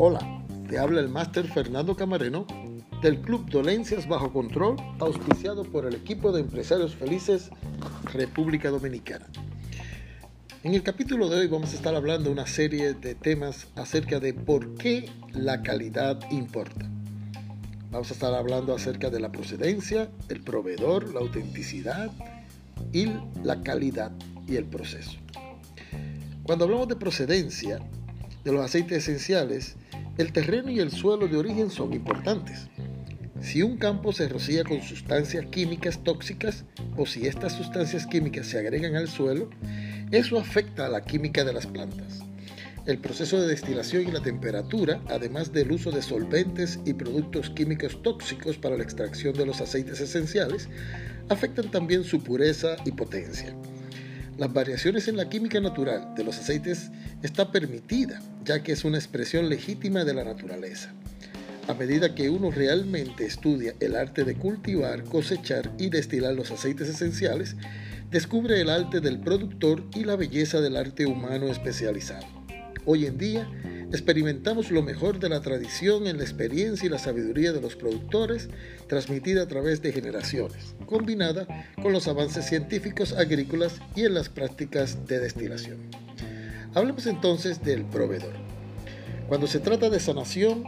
Hola, te habla el máster Fernando Camareno del Club Dolencias Bajo Control, auspiciado por el equipo de empresarios felices República Dominicana. En el capítulo de hoy vamos a estar hablando de una serie de temas acerca de por qué la calidad importa. Vamos a estar hablando acerca de la procedencia, el proveedor, la autenticidad y la calidad y el proceso. Cuando hablamos de procedencia de los aceites esenciales, el terreno y el suelo de origen son importantes. Si un campo se rocía con sustancias químicas tóxicas o si estas sustancias químicas se agregan al suelo, eso afecta a la química de las plantas. El proceso de destilación y la temperatura, además del uso de solventes y productos químicos tóxicos para la extracción de los aceites esenciales, afectan también su pureza y potencia. Las variaciones en la química natural de los aceites está permitida, ya que es una expresión legítima de la naturaleza. A medida que uno realmente estudia el arte de cultivar, cosechar y destilar los aceites esenciales, descubre el arte del productor y la belleza del arte humano especializado. Hoy en día, experimentamos lo mejor de la tradición en la experiencia y la sabiduría de los productores, transmitida a través de generaciones, combinada con los avances científicos agrícolas y en las prácticas de destilación. Hablemos entonces del proveedor. Cuando se trata de sanación,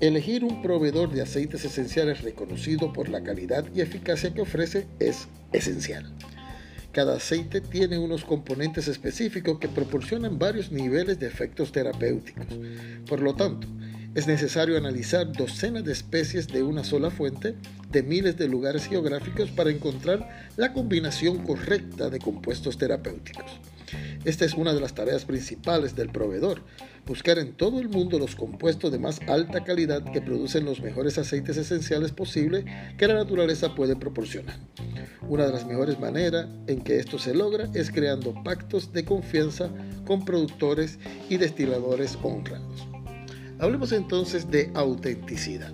Elegir un proveedor de aceites esenciales reconocido por la calidad y eficacia que ofrece es esencial. Cada aceite tiene unos componentes específicos que proporcionan varios niveles de efectos terapéuticos. Por lo tanto, es necesario analizar docenas de especies de una sola fuente de miles de lugares geográficos para encontrar la combinación correcta de compuestos terapéuticos. Esta es una de las tareas principales del proveedor, buscar en todo el mundo los compuestos de más alta calidad que producen los mejores aceites esenciales posibles que la naturaleza puede proporcionar. Una de las mejores maneras en que esto se logra es creando pactos de confianza con productores y destiladores honrados. Hablemos entonces de autenticidad.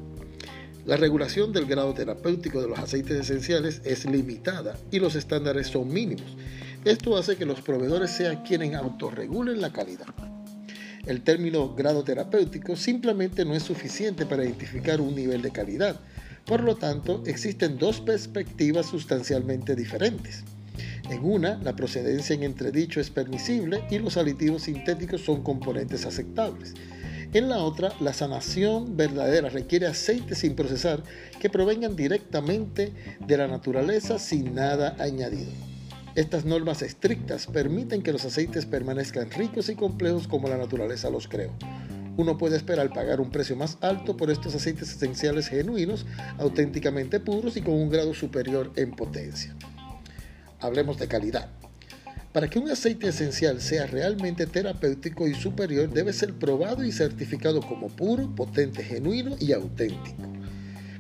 La regulación del grado terapéutico de los aceites esenciales es limitada y los estándares son mínimos. Esto hace que los proveedores sean quienes autorregulen la calidad. El término grado terapéutico simplemente no es suficiente para identificar un nivel de calidad. Por lo tanto, existen dos perspectivas sustancialmente diferentes. En una, la procedencia en entredicho es permisible y los aditivos sintéticos son componentes aceptables. En la otra, la sanación verdadera requiere aceites sin procesar que provengan directamente de la naturaleza sin nada añadido. Estas normas estrictas permiten que los aceites permanezcan ricos y complejos como la naturaleza los creó. Uno puede esperar pagar un precio más alto por estos aceites esenciales genuinos, auténticamente puros y con un grado superior en potencia. Hablemos de calidad. Para que un aceite esencial sea realmente terapéutico y superior, debe ser probado y certificado como puro, potente, genuino y auténtico.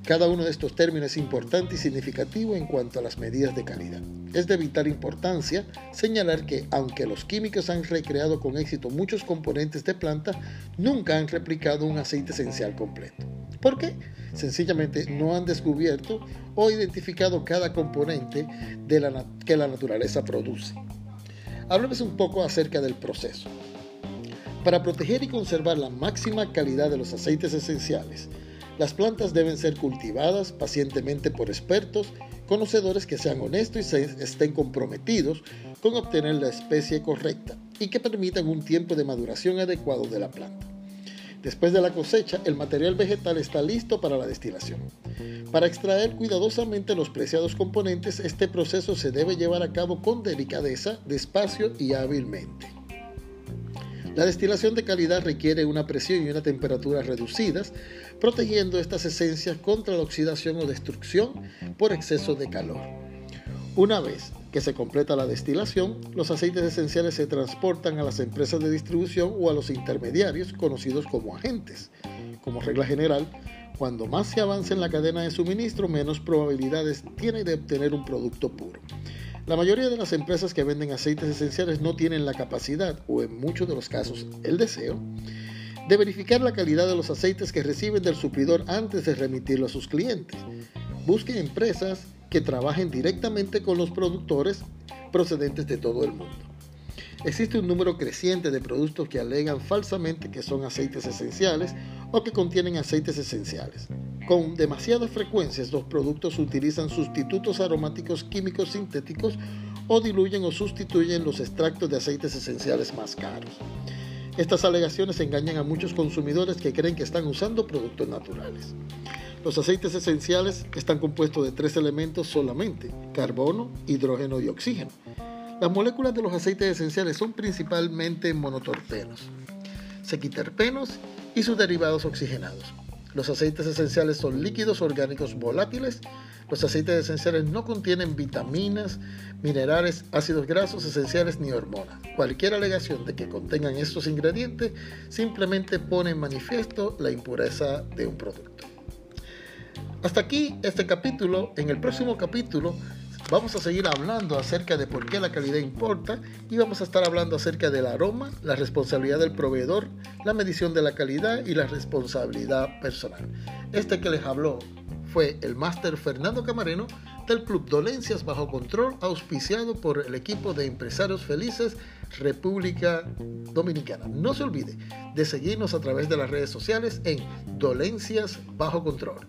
Cada uno de estos términos es importante y significativo en cuanto a las medidas de calidad. Es de vital importancia señalar que, aunque los químicos han recreado con éxito muchos componentes de planta, nunca han replicado un aceite esencial completo. ¿Por qué? Sencillamente no han descubierto o identificado cada componente que la naturaleza produce. Hablemos un poco acerca del proceso. Para proteger y conservar la máxima calidad de los aceites esenciales, las plantas deben ser cultivadas pacientemente por expertos, conocedores que sean honestos y estén comprometidos con obtener la especie correcta y que permitan un tiempo de maduración adecuado de la planta. Después de la cosecha, el material vegetal está listo para la destilación. Para extraer cuidadosamente los preciados componentes, este proceso se debe llevar a cabo con delicadeza, despacio y hábilmente. La destilación de calidad requiere una presión y una temperatura reducidas, protegiendo estas esencias contra la oxidación o destrucción por exceso de calor. Una vez que se completa la destilación, los aceites esenciales se transportan a las empresas de distribución o a los intermediarios conocidos como agentes. Como regla general, cuando más se avanza en la cadena de suministro, menos probabilidades tiene de obtener un producto puro. La mayoría de las empresas que venden aceites esenciales no tienen la capacidad, o en muchos de los casos el deseo, de verificar la calidad de los aceites que reciben del suplidor antes de remitirlo a sus clientes. Busquen empresas que trabajen directamente con los productores procedentes de todo el mundo. Existe un número creciente de productos que alegan falsamente que son aceites esenciales o que contienen aceites esenciales. Con demasiada frecuencia estos productos utilizan sustitutos aromáticos químicos sintéticos o diluyen o sustituyen los extractos de aceites esenciales más caros. Estas alegaciones engañan a muchos consumidores que creen que están usando productos naturales. Los aceites esenciales están compuestos de tres elementos solamente, carbono, hidrógeno y oxígeno. Las moléculas de los aceites esenciales son principalmente monotorpenos, sequiterpenos y sus derivados oxigenados. Los aceites esenciales son líquidos orgánicos volátiles. Los aceites esenciales no contienen vitaminas, minerales, ácidos grasos esenciales ni hormonas. Cualquier alegación de que contengan estos ingredientes simplemente pone en manifiesto la impureza de un producto. Hasta aquí este capítulo. En el próximo capítulo Vamos a seguir hablando acerca de por qué la calidad importa y vamos a estar hablando acerca del aroma, la responsabilidad del proveedor, la medición de la calidad y la responsabilidad personal. Este que les habló fue el máster Fernando Camareno del Club Dolencias Bajo Control, auspiciado por el equipo de Empresarios Felices República Dominicana. No se olvide de seguirnos a través de las redes sociales en Dolencias Bajo Control.